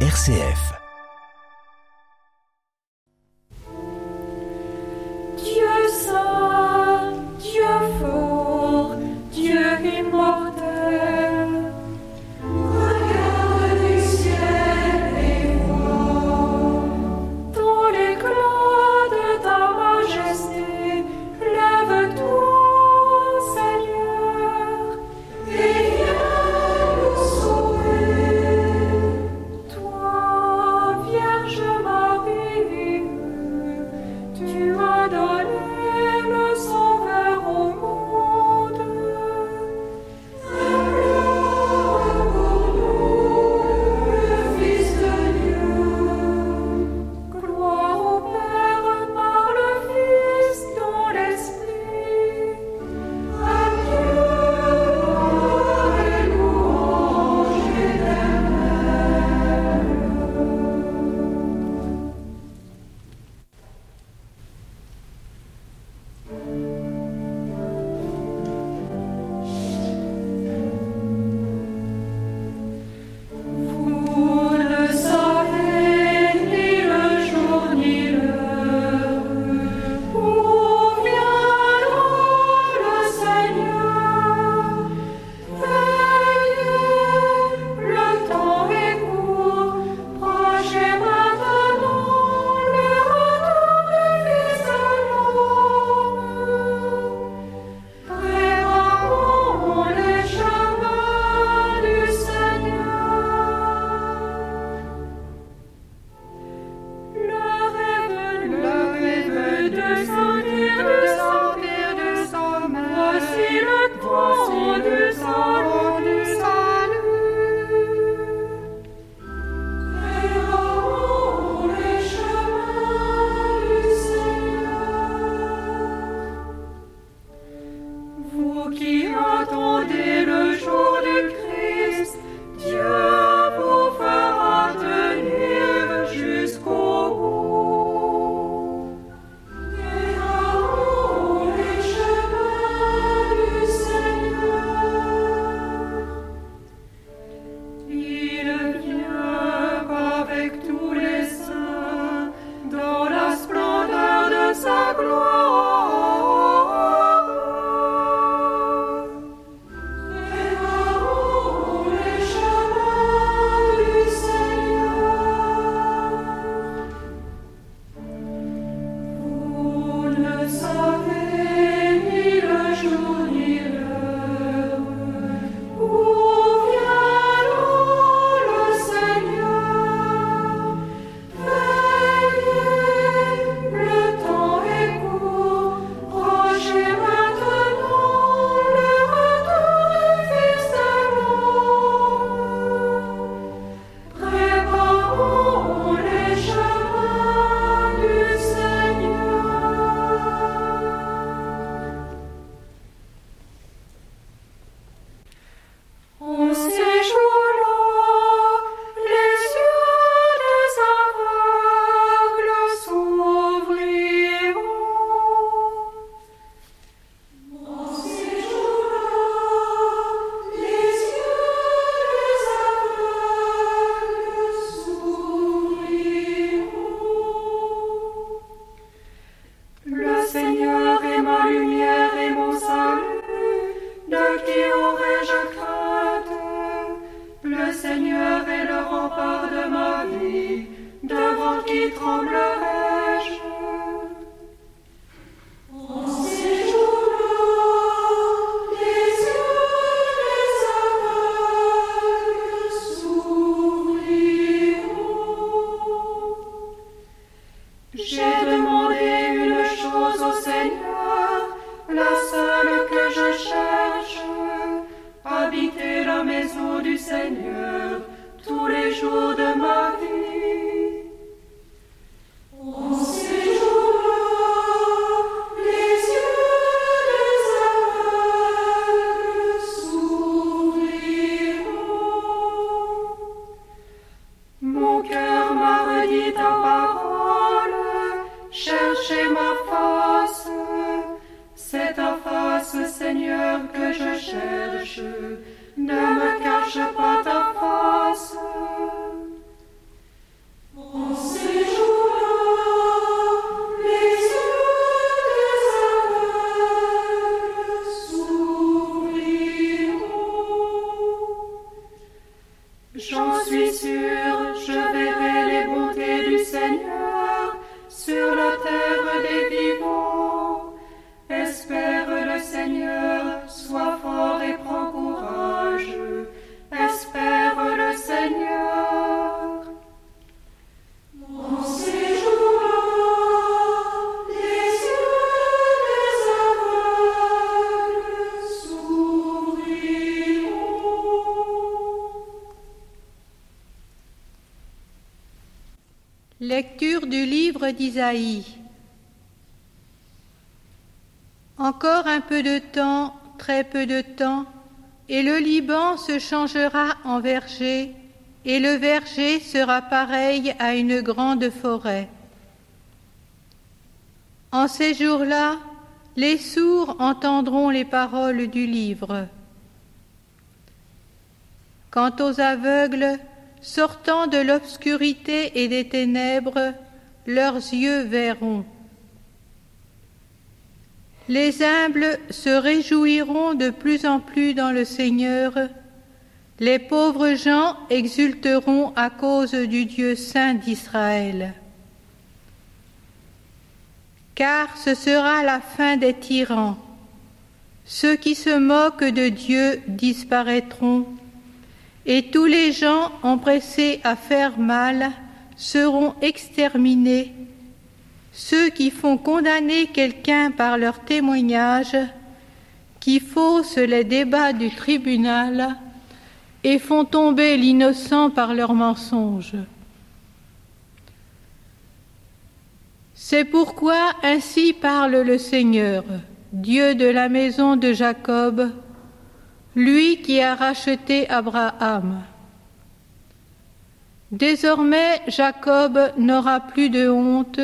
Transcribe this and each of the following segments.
RCF. Sure. Lecture du livre d'Isaïe. Encore un peu de temps, très peu de temps, et le Liban se changera en verger, et le verger sera pareil à une grande forêt. En ces jours-là, les sourds entendront les paroles du livre. Quant aux aveugles, sortant de l'obscurité et des ténèbres, leurs yeux verront. Les humbles se réjouiront de plus en plus dans le Seigneur, les pauvres gens exulteront à cause du Dieu saint d'Israël. Car ce sera la fin des tyrans. Ceux qui se moquent de Dieu disparaîtront, et tous les gens empressés à faire mal seront exterminés ceux qui font condamner quelqu'un par leur témoignage, qui faussent les débats du tribunal et font tomber l'innocent par leurs mensonges. C'est pourquoi ainsi parle le Seigneur, Dieu de la maison de Jacob, lui qui a racheté Abraham. Désormais Jacob n'aura plus de honte,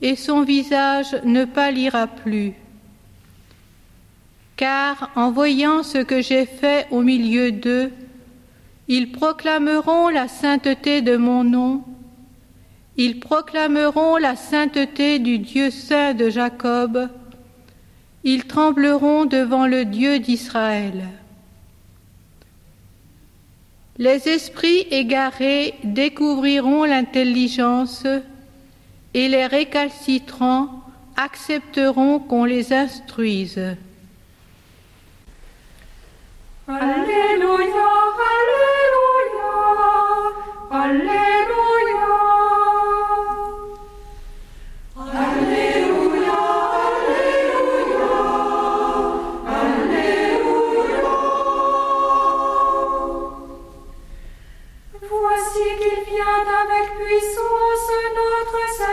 et son visage ne pâlira plus. Car en voyant ce que j'ai fait au milieu d'eux, ils proclameront la sainteté de mon nom, ils proclameront la sainteté du Dieu saint de Jacob, ils trembleront devant le Dieu d'Israël. Les esprits égarés découvriront l'intelligence, et les récalcitrants accepteront qu'on les instruise.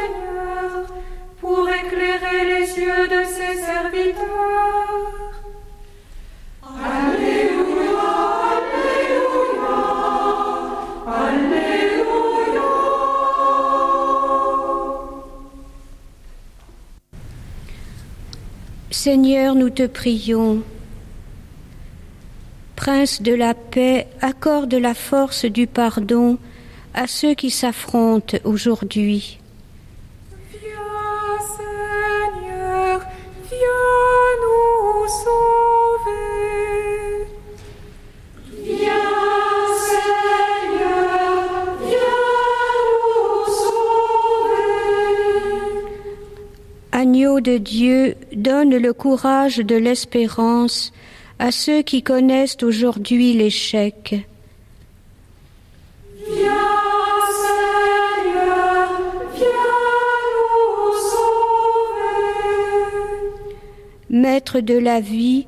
Seigneur pour éclairer les yeux de ses serviteurs. Alléluia, Alléluia, Alléluia. Seigneur, nous te prions. Prince de la paix, accorde la force du pardon à ceux qui s'affrontent aujourd'hui. Agneau de Dieu, donne le courage de l'espérance à ceux qui connaissent aujourd'hui l'échec. Maître de la vie,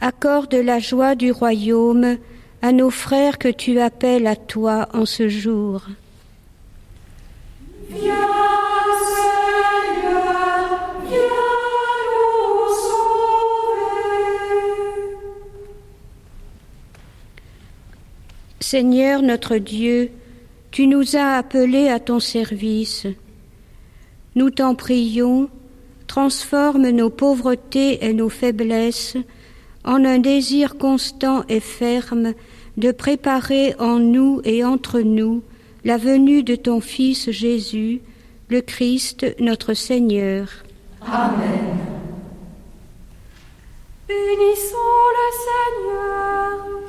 accorde la joie du royaume à nos frères que tu appelles à toi en ce jour. Seigneur notre Dieu, tu nous as appelés à ton service. Nous t'en prions, transforme nos pauvretés et nos faiblesses en un désir constant et ferme de préparer en nous et entre nous la venue de ton Fils Jésus, le Christ notre Seigneur. Bénissons le Seigneur.